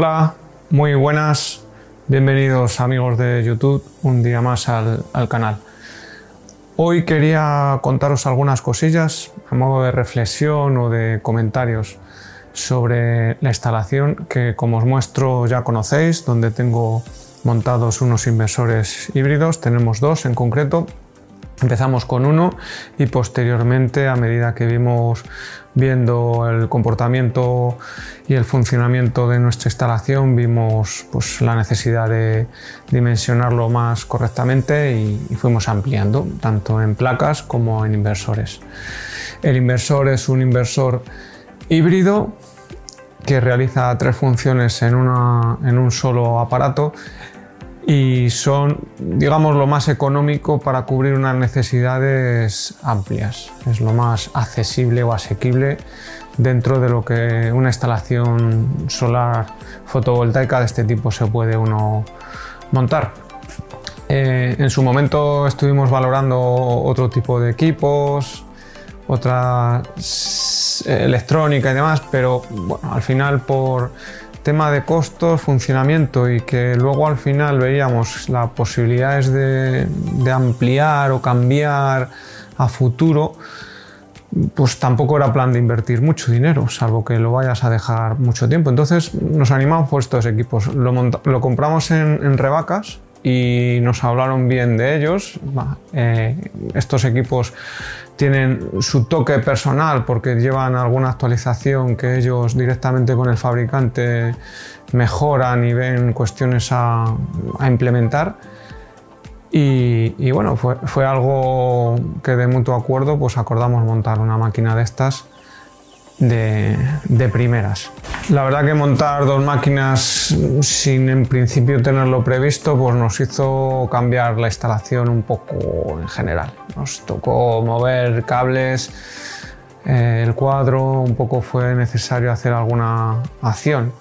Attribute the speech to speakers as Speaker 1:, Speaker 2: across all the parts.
Speaker 1: Hola, muy buenas, bienvenidos amigos de YouTube un día más al, canal. Hoy quería contaros algunas cosillas a modo de reflexión o de comentarios sobre la instalación que como os muestro ya conocéis, donde tengo montados unos inversores híbridos, tenemos dos en concreto, Empezamos con uno y posteriormente, a medida que vimos viendo el comportamiento y el funcionamiento de nuestra instalación, vimos pues, la necesidad de dimensionarlo más correctamente y, fuimos ampliando, tanto en placas como en inversores. El inversor es un inversor híbrido que realiza tres funciones en, una, en un solo aparato y son, digamos, lo más económico para cubrir unas necesidades amplias. Es lo más accesible o asequible dentro de lo que una instalación solar fotovoltaica de este tipo se puede uno montar. Eh, en su momento estuvimos valorando otro tipo de equipos, otra electrónica y demás, pero bueno, al final por tema de costos, funcionamiento y que luego al final veíamos las posibilidades de, ampliar o cambiar a futuro, pues tampoco era plan de invertir mucho dinero, salvo que lo vayas a dejar mucho tiempo. Entonces nos animamos por estos equipos. Lo, compramos en, Revacas y nos hablaron bien de ellos. Eh, estos equipos tienen su toque personal porque llevan alguna actualización que ellos directamente con el fabricante mejoran y ven cuestiones a, implementar. Y, bueno, fue, fue, algo que de mutuo acuerdo pues acordamos montar una máquina de estas de, primeras. La verdad que montar dos máquinas sin en principio tenerlo previsto, pues nos hizo cambiar la instalación un poco en general. Nos tocó mover cables, eh, el cuadro, un poco fue necesario hacer alguna acción.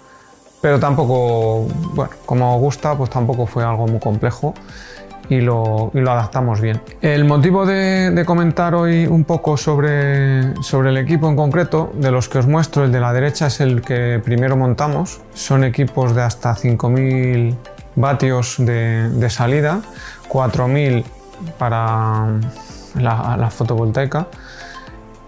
Speaker 1: Pero tampoco, bueno, como gusta, pues tampoco fue algo muy complejo y lo, adaptamos bien. El motivo de, comentar hoy un poco sobre, el equipo en concreto, de los que os muestro, el de la derecha es el que primero montamos. Son equipos de hasta 5.000 vatios de, salida, 4.000 para la, fotovoltaica.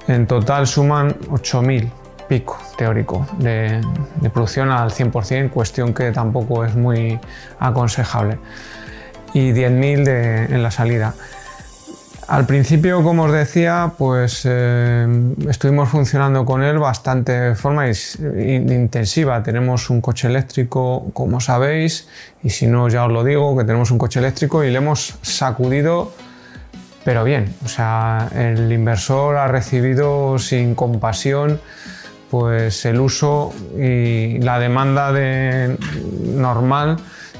Speaker 1: En total suman 8.000 pico teórico de, de producción al 100%, cuestión que tampoco es muy aconsejable y 10.000 en la salida. Al principio, como os decía, pues eh, estuvimos funcionando con él bastante de forma intensiva. Tenemos un coche eléctrico, como sabéis, y si no ya os lo digo, que tenemos un coche eléctrico y le hemos sacudido, pero bien. O sea, el inversor ha recibido sin compasión pues el uso y la demanda de normal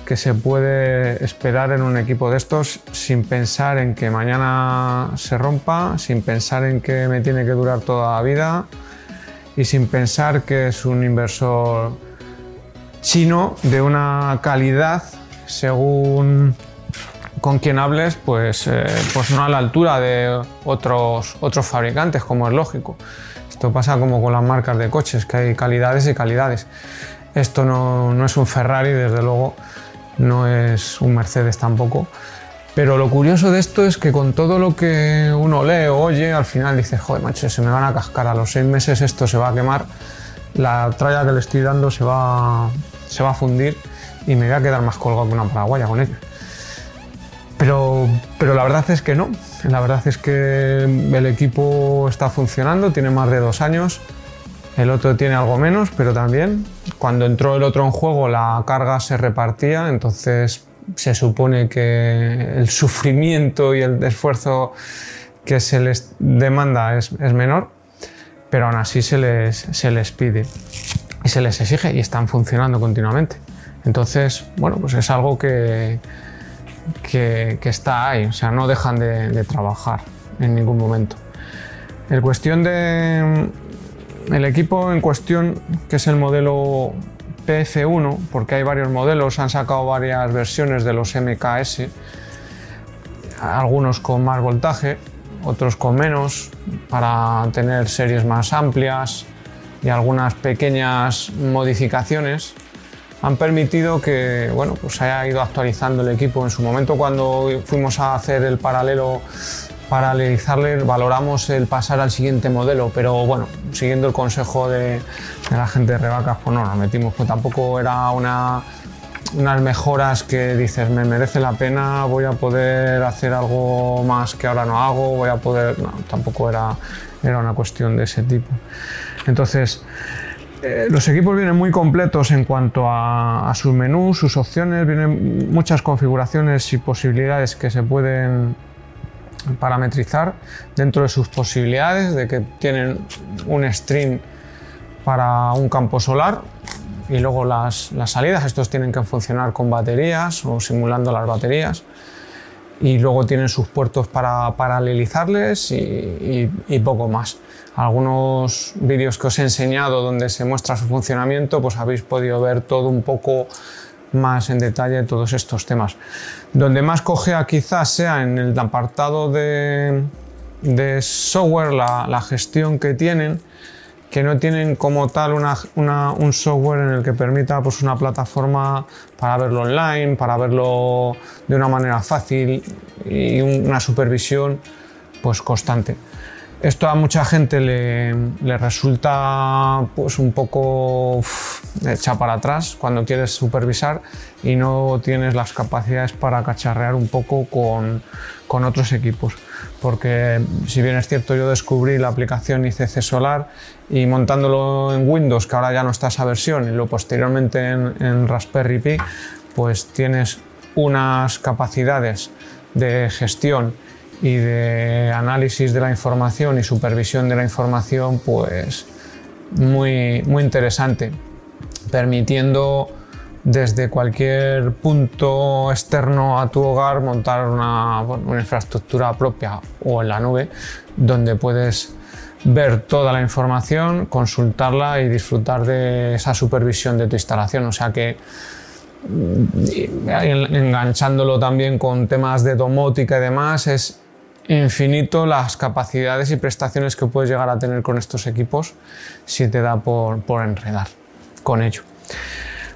Speaker 1: que se puede esperar en un equipo de estos sin pensar en que mañana se rompa, sin pensar en que me tiene que durar toda la vida y sin pensar que es un inversor chino de una calidad según con quien hables, pues, eh, pues no a la altura de otros, otros fabricantes, como es lógico. Esto pasa como con las marcas de coches, que hay calidades y calidades. Esto no, no es un Ferrari, desde luego, no es un Mercedes tampoco. Pero lo curioso de esto es que con todo lo que uno lee o oye, al final dices, joder, macho, se me van a cascar a los seis meses, esto se va a quemar, la tralla que le estoy dando se va, se va a fundir y me voy a quedar más colgado que una paraguaya con ella. Pero, pero la verdad es que no, la verdad es que el equipo está funcionando, tiene más de dos años, el otro tiene algo menos, pero también cuando entró el otro en juego la carga se repartía, entonces se supone que el sufrimiento y el esfuerzo que se les demanda es, menor, pero aún así se les, se les pide y se les exige y están funcionando continuamente. Entonces, bueno, pues es algo que, que, está ahí, o sea, no dejan de, de trabajar en ningún momento. En cuestión de, el equipo en cuestión, que es el modelo PF1, porque hay varios modelos, han sacado varias versiones de los MKS, algunos con más voltaje, otros con menos, para tener series más amplias y algunas pequeñas modificaciones. han permitido que bueno, pues haya ido actualizando el equipo. En su momento cuando fuimos a hacer el paralelo paralelizarle, valoramos el pasar al siguiente modelo, pero bueno, siguiendo el consejo de, la gente de Rebacas, pues no nos metimos, pues tampoco era una, unas mejoras que dices, me merece la pena, voy a poder hacer algo más que ahora no hago, voy a poder, no, tampoco era, era una cuestión de ese tipo. Entonces, eh, los equipos vienen muy completos en cuanto a, a, sus menús, sus opciones, vienen muchas configuraciones y posibilidades que se pueden parametrizar dentro de sus posibilidades, de que tienen un stream para un campo solar y luego las, salidas, estos tienen que funcionar con baterías o simulando las baterías y luego tienen sus puertos para paralelizarles y, y poco más. Algunos vídeos que os he enseñado donde se muestra su funcionamiento, pues habéis podido ver todo un poco más en detalle todos estos temas. Donde más cogea quizás sea en el apartado de, software, la, gestión que tienen, que no tienen como tal un software en el que permita pues, una plataforma para verlo online, para verlo de una manera fácil y una supervisión pues, constante. Esto a mucha gente le, resulta pues un poco echa para atrás cuando quieres supervisar y no tienes las capacidades para cacharrear un poco con, con otros equipos. Porque si bien es cierto yo descubrí la aplicación ICC Solar y montándolo en Windows, que ahora ya no está esa versión, y luego posteriormente en, en Raspberry Pi, pues tienes unas capacidades de gestión y de análisis de la información y supervisión de la información, pues muy, muy interesante, permitiendo desde cualquier punto externo a tu hogar montar una, infraestructura propia o en la nube donde puedes ver toda la información, consultarla y disfrutar de esa supervisión de tu instalación. O sea que mm, enganchándolo también con temas de domótica y demás, es infinito las capacidades y prestaciones que puedes llegar a tener con estos equipos si te da por, enredar con ello.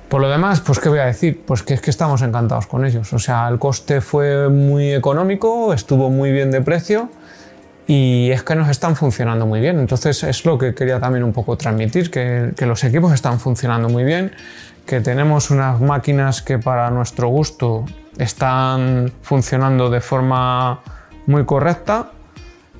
Speaker 1: Por lo demás, pues qué voy a decir, pues que es que estamos encantados con ellos. O sea, el coste fue muy económico, estuvo muy bien de precio y es que nos están funcionando muy bien. Entonces es lo que quería también un poco transmitir, que los equipos están funcionando muy bien, que tenemos unas máquinas que para nuestro gusto están funcionando de forma muy correcta.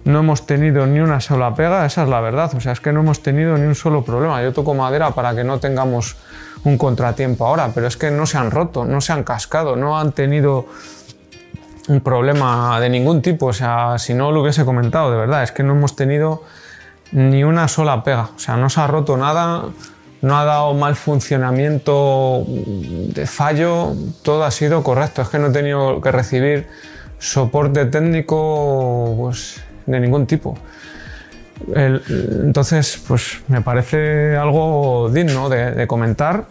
Speaker 1: No hemos tenido ni una sola pega, esa es la verdad. O sea, es que no hemos tenido ni un solo problema. Yo toco madera para que no tengamos un contratiempo ahora, pero es que no se han roto, no se han cascado, no han tenido un problema de ningún tipo. O sea, si no lo hubiese comentado, de verdad, es que no hemos tenido ni una sola pega. O sea, no se ha roto nada, no ha dado mal funcionamiento de fallo, todo ha sido correcto. Es que no he tenido que recibir soporte técnico pues, de ningún tipo. entonces, pues me parece algo digno de, comentar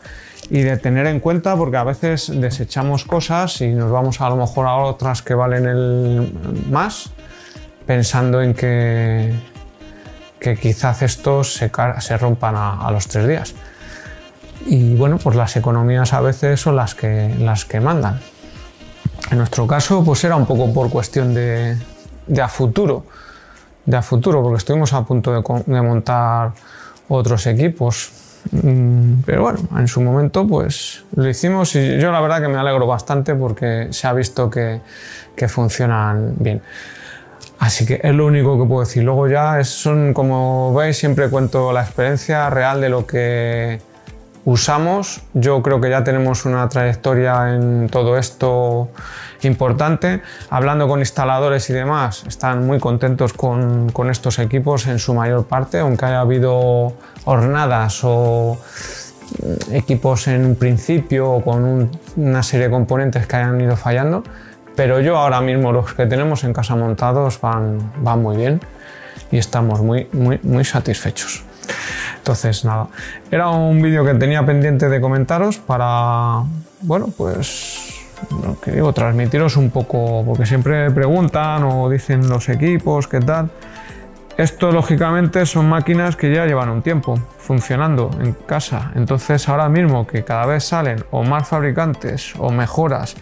Speaker 1: y de tener en cuenta porque a veces desechamos cosas y nos vamos a lo mejor a otras que valen el más pensando en que, que quizás estos se, se rompan a, a, los tres días. Y bueno, pues las economías a veces son las que, las que mandan. En nuestro caso, pues era un poco por cuestión de, a futuro, de a futuro, porque estuvimos a punto de, montar otros equipos. Mm, pero bueno, en su momento pues lo hicimos y yo la verdad que me alegro bastante porque se ha visto que, que funcionan bien. Así que es lo único que puedo decir. Luego ya son, como veis, siempre cuento la experiencia real de lo que usamos. Yo creo que ya tenemos una trayectoria en todo esto importante. Hablando con instaladores y demás, están muy contentos con, estos equipos en su mayor parte, aunque haya habido hornadas o equipos en un principio o con una serie de componentes que hayan ido fallando. Pero yo ahora mismo los que tenemos en casa montados van, muy bien y estamos muy satisfechos. Entonces, nada, era un vídeo que tenía pendiente de comentaros para, bueno, pues, lo que digo, transmitiros un poco, porque siempre preguntan o dicen los equipos, qué tal. Esto lógicamente son máquinas que ya llevan un tiempo funcionando en casa. Entonces ahora mismo que cada vez salen o más fabricantes o mejoras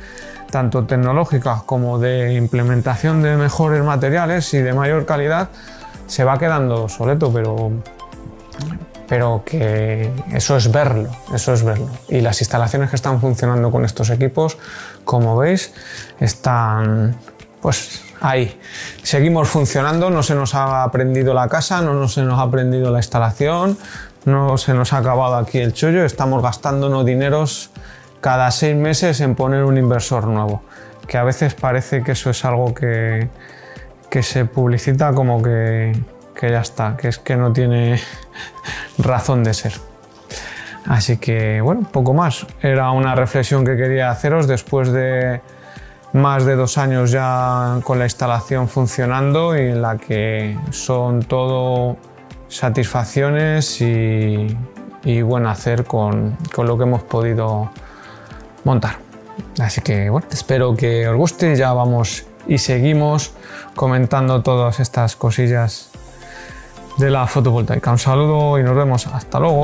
Speaker 1: tanto tecnológicas como de implementación de mejores materiales y de mayor calidad, se va quedando obsoleto, pero, pero que eso es verlo, eso es verlo. Y las instalaciones que están funcionando con estos equipos, como veis, están pues ahí. Seguimos funcionando, no se nos ha aprendido la casa, no se nos ha aprendido la instalación, no se nos ha acabado aquí el chollo, estamos gastándonos dineros cada seis meses en poner un inversor nuevo, que a veces parece que eso es algo que, que se publicita como que, que ya está, que es que no tiene razón de ser. Así que bueno, poco más. Era una reflexión que quería haceros después de más de dos años ya con la instalación funcionando y en la que son todo satisfacciones y, buen hacer con, con lo que hemos podido montar. Así que bueno, espero que os guste. Ya vamos y seguimos comentando todas estas cosillas de la fotovoltaica. Un saludo y nos vemos. Hasta luego.